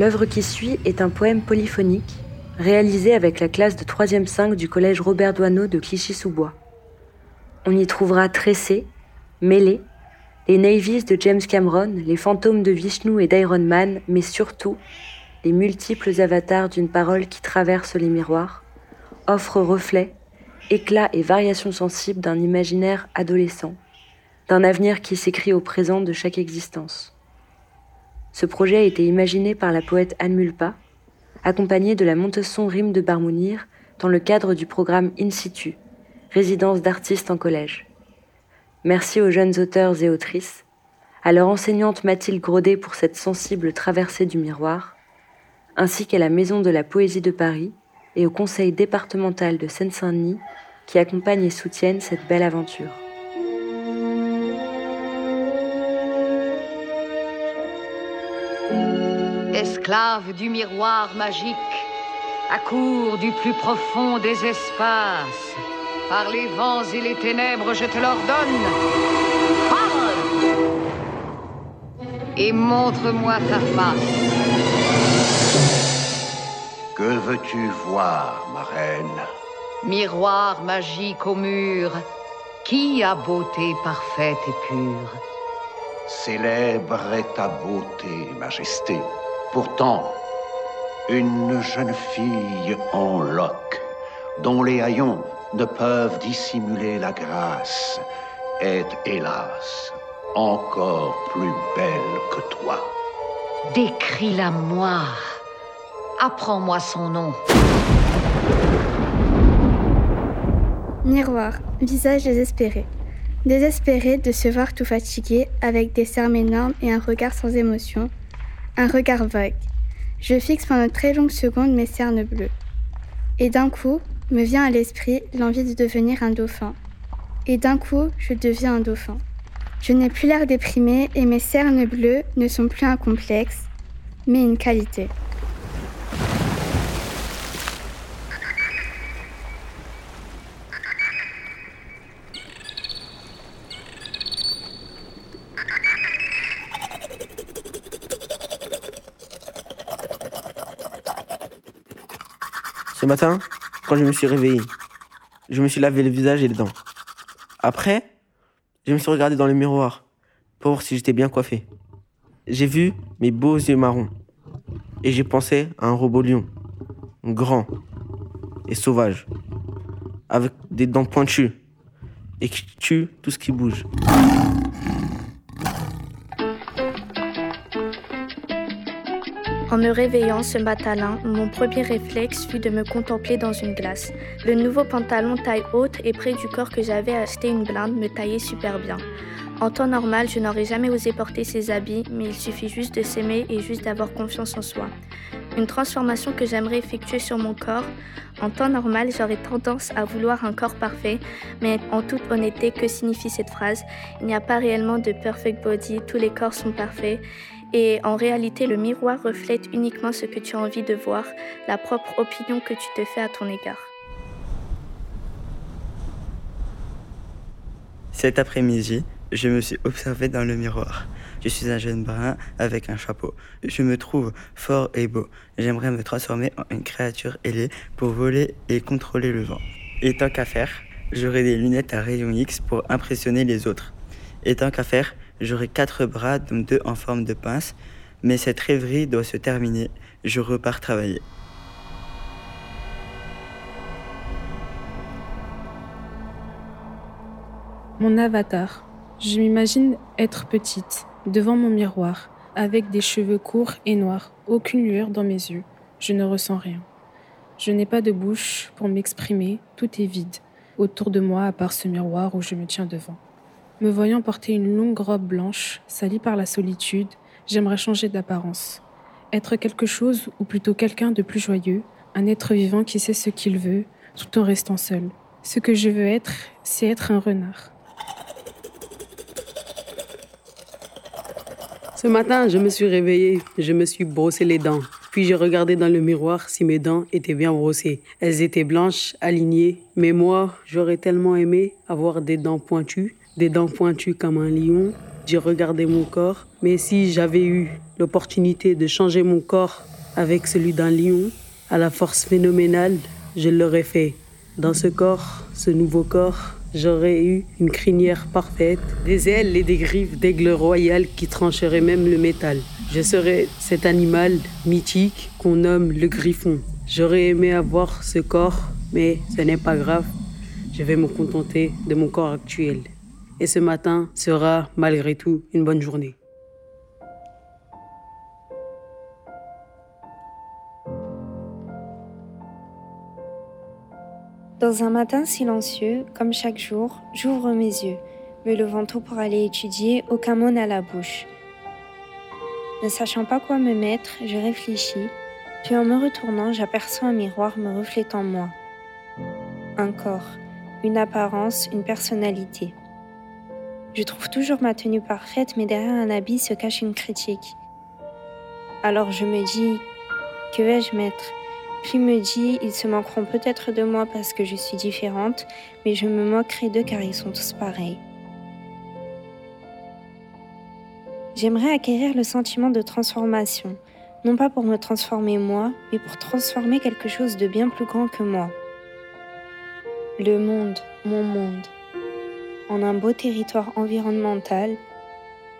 L'œuvre qui suit est un poème polyphonique réalisé avec la classe de 3e 5 du collège Robert Doisneau de Clichy-sous-Bois. On y trouvera tressés, mêlés, les navies de James Cameron, les fantômes de Vishnu et d'Iron Man, mais surtout les multiples avatars d'une parole qui traverse les miroirs, offre reflets, éclats et variations sensibles d'un imaginaire adolescent, d'un avenir qui s'écrit au présent de chaque existence. Ce projet a été imaginé par la poète Anne Mulpa, accompagnée de la Montesson Rime de Barmounir dans le cadre du programme In situ, résidence d'artistes en collège. Merci aux jeunes auteurs et autrices, à leur enseignante Mathilde Grodet pour cette sensible traversée du miroir, ainsi qu'à la Maison de la Poésie de Paris et au Conseil départemental de Seine-Saint-Denis qui accompagnent et soutiennent cette belle aventure. Esclave du miroir magique, accours du plus profond des espaces, par les vents et les ténèbres, je te l'ordonne. Parle Et montre-moi ta face. Que veux-tu voir, ma reine? Miroir magique au mur, qui a beauté parfaite et pure? Célèbre est ta beauté, majesté. Pourtant, une jeune fille en loques, dont les haillons ne peuvent dissimuler la grâce, est hélas encore plus belle que toi. Décris-la moi. Apprends-moi son nom. Miroir, visage désespéré. Désespéré de se voir tout fatigué, avec des cernes énormes et un regard sans émotion, un regard vague. Je fixe pendant très longues secondes mes cernes bleues. Et d'un coup, me vient à l'esprit l'envie de devenir un dauphin. Et d'un coup, je deviens un dauphin. Je n'ai plus l'air déprimé et mes cernes bleues ne sont plus un complexe, mais une qualité. Ce matin, quand je me suis réveillé, je me suis lavé le visage et les dents. Après, je me suis regardé dans le miroir pour voir si j'étais bien coiffé. J'ai vu mes beaux yeux marrons et j'ai pensé à un robot lion, grand et sauvage, avec des dents pointues et qui tue tout ce qui bouge. En me réveillant ce matin, mon premier réflexe fut de me contempler dans une glace. Le nouveau pantalon taille haute et près du corps que j'avais acheté une blinde me taillait super bien. En temps normal, je n'aurais jamais osé porter ces habits, mais il suffit juste de s'aimer et juste d'avoir confiance en soi. Une transformation que j'aimerais effectuer sur mon corps. En temps normal, j'aurais tendance à vouloir un corps parfait, mais en toute honnêteté, que signifie cette phrase? Il n'y a pas réellement de perfect body, tous les corps sont parfaits. Et en réalité, le miroir reflète uniquement ce que tu as envie de voir, la propre opinion que tu te fais à ton égard. Cet après-midi, je me suis observé dans le miroir. Je suis un jeune brun avec un chapeau. Je me trouve fort et beau. J'aimerais me transformer en une créature ailée pour voler et contrôler le vent. Et tant qu'à faire, j'aurai des lunettes à rayons X pour impressionner les autres. Et tant qu'à faire, J'aurai quatre bras, dont deux en forme de pince, mais cette rêverie doit se terminer. Je repars travailler. Mon avatar. Je m'imagine être petite, devant mon miroir, avec des cheveux courts et noirs, aucune lueur dans mes yeux. Je ne ressens rien. Je n'ai pas de bouche pour m'exprimer, tout est vide autour de moi à part ce miroir où je me tiens devant. Me voyant porter une longue robe blanche, salie par la solitude, j'aimerais changer d'apparence. Être quelque chose, ou plutôt quelqu'un de plus joyeux, un être vivant qui sait ce qu'il veut, tout en restant seul. Ce que je veux être, c'est être un renard. Ce matin, je me suis réveillée, je me suis brossé les dents. Puis j'ai regardé dans le miroir si mes dents étaient bien brossées. Elles étaient blanches, alignées. Mais moi, j'aurais tellement aimé avoir des dents pointues des dents pointues comme un lion. j'ai regardé mon corps, mais si j'avais eu l'opportunité de changer mon corps avec celui d'un lion, à la force phénoménale, je l'aurais fait. Dans ce corps, ce nouveau corps, j'aurais eu une crinière parfaite, des ailes et des griffes d'aigle royal qui trancheraient même le métal. Je serais cet animal mythique qu'on nomme le griffon. J'aurais aimé avoir ce corps, mais ce n'est pas grave. Je vais me contenter de mon corps actuel. Et ce matin sera malgré tout une bonne journée. Dans un matin silencieux, comme chaque jour, j'ouvre mes yeux. Me levant tôt pour aller étudier, aucun mot n'a la bouche. Ne sachant pas quoi me mettre, je réfléchis, puis en me retournant, j'aperçois un miroir me reflétant moi. Un corps, une apparence, une personnalité. Je trouve toujours ma tenue parfaite, mais derrière un habit se cache une critique. Alors je me dis, que vais-je mettre? Puis me dit, ils se moqueront peut-être de moi parce que je suis différente, mais je me moquerai d'eux car ils sont tous pareils. J'aimerais acquérir le sentiment de transformation, non pas pour me transformer moi, mais pour transformer quelque chose de bien plus grand que moi. Le monde, mon monde, en un beau territoire environnemental,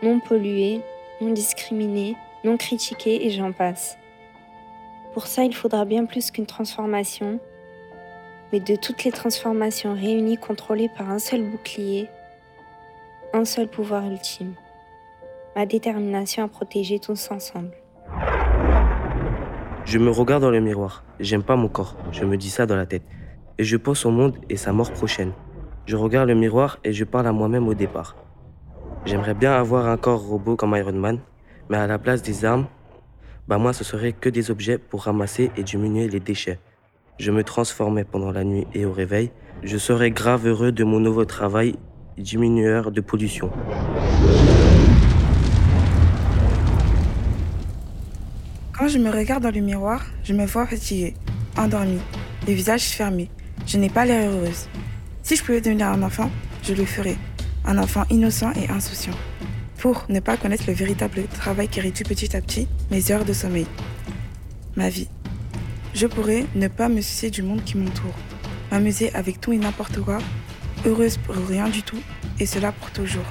non pollué, non discriminé, non critiqué et j'en passe. Pour ça, il faudra bien plus qu'une transformation, mais de toutes les transformations réunies contrôlées par un seul bouclier, un seul pouvoir ultime ma détermination à protéger tous ensemble. Je me regarde dans le miroir. J'aime pas mon corps. Je me dis ça dans la tête. Et je pense au monde et sa mort prochaine. Je regarde le miroir et je parle à moi-même au départ. J'aimerais bien avoir un corps robot comme Iron Man, mais à la place des armes, bah moi ce serait que des objets pour ramasser et diminuer les déchets. Je me transformais pendant la nuit et au réveil. Je serais grave heureux de mon nouveau travail, diminueur de pollution. Quand je me regarde dans le miroir, je me vois fatiguée, endormie, le visage fermé. Je n'ai pas l'air heureuse. Si je pouvais devenir un enfant, je le ferais. Un enfant innocent et insouciant. Pour ne pas connaître le véritable travail qui réduit petit à petit mes heures de sommeil. Ma vie. Je pourrais ne pas me soucier du monde qui m'entoure. M'amuser avec tout et n'importe quoi. Heureuse pour rien du tout. Et cela pour toujours.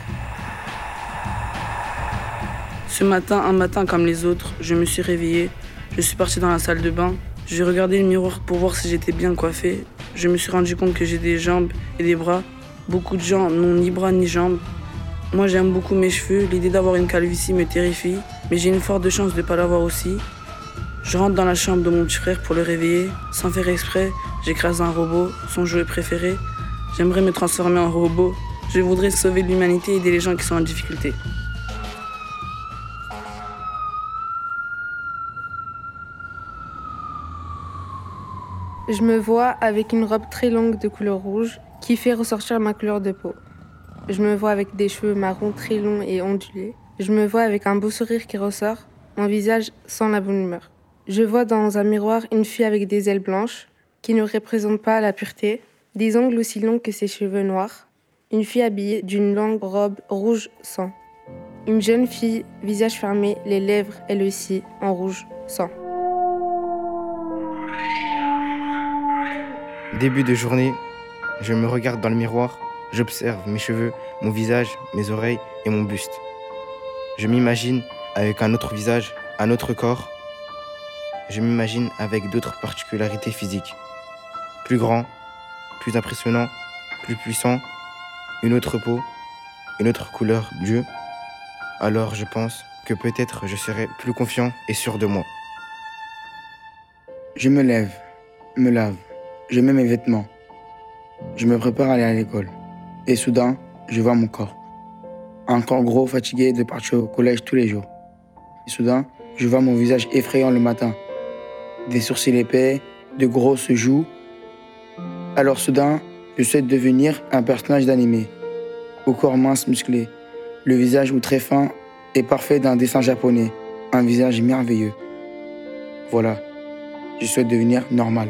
Ce matin, un matin comme les autres, je me suis réveillée. Je suis partie dans la salle de bain. J'ai regardé le miroir pour voir si j'étais bien coiffée. Je me suis rendu compte que j'ai des jambes et des bras. Beaucoup de gens n'ont ni bras ni jambes. Moi, j'aime beaucoup mes cheveux. L'idée d'avoir une calvitie me terrifie. Mais j'ai une forte chance de ne pas l'avoir aussi. Je rentre dans la chambre de mon petit frère pour le réveiller. Sans faire exprès, j'écrase un robot, son jouet préféré. J'aimerais me transformer en robot. Je voudrais sauver l'humanité et aider les gens qui sont en difficulté. Je me vois avec une robe très longue de couleur rouge qui fait ressortir ma couleur de peau. Je me vois avec des cheveux marrons très longs et ondulés. Je me vois avec un beau sourire qui ressort, mon visage sans la bonne humeur. Je vois dans un miroir une fille avec des ailes blanches qui ne représente pas la pureté, des ongles aussi longs que ses cheveux noirs, une fille habillée d'une longue robe rouge sang. Une jeune fille, visage fermé, les lèvres elles aussi en rouge sang. Début de journée, je me regarde dans le miroir, j'observe mes cheveux, mon visage, mes oreilles et mon buste. Je m'imagine avec un autre visage, un autre corps. Je m'imagine avec d'autres particularités physiques. Plus grand, plus impressionnant, plus puissant, une autre peau, une autre couleur d'yeux. Alors je pense que peut-être je serai plus confiant et sûr de moi. Je me lève, me lave, je mets mes vêtements. Je me prépare à aller à l'école. Et soudain, je vois mon corps. Un corps gros, fatigué de partir au collège tous les jours. Et soudain, je vois mon visage effrayant le matin. Des sourcils épais, de grosses joues. Alors soudain, je souhaite devenir un personnage d'animé. Au corps mince musclé, le visage ou très fin et parfait d'un dessin japonais. Un visage merveilleux. Voilà, je souhaite devenir normal.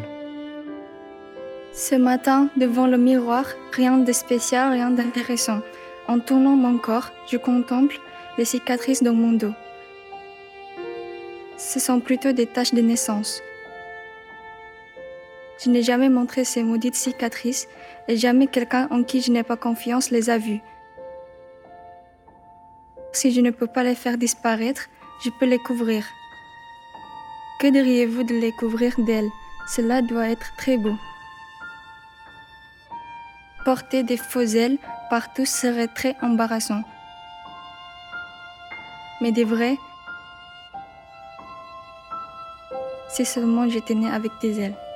Ce matin, devant le miroir, rien de spécial, rien d'intéressant. En tournant mon corps, je contemple les cicatrices dans mon dos. Ce sont plutôt des taches de naissance. Je n'ai jamais montré ces maudites cicatrices et jamais quelqu'un en qui je n'ai pas confiance les a vues. Si je ne peux pas les faire disparaître, je peux les couvrir. Que diriez-vous de les couvrir d'elles? Cela doit être très beau. Porter des faux ailes partout serait très embarrassant. Mais des vrais, si seulement j'étais née avec des ailes.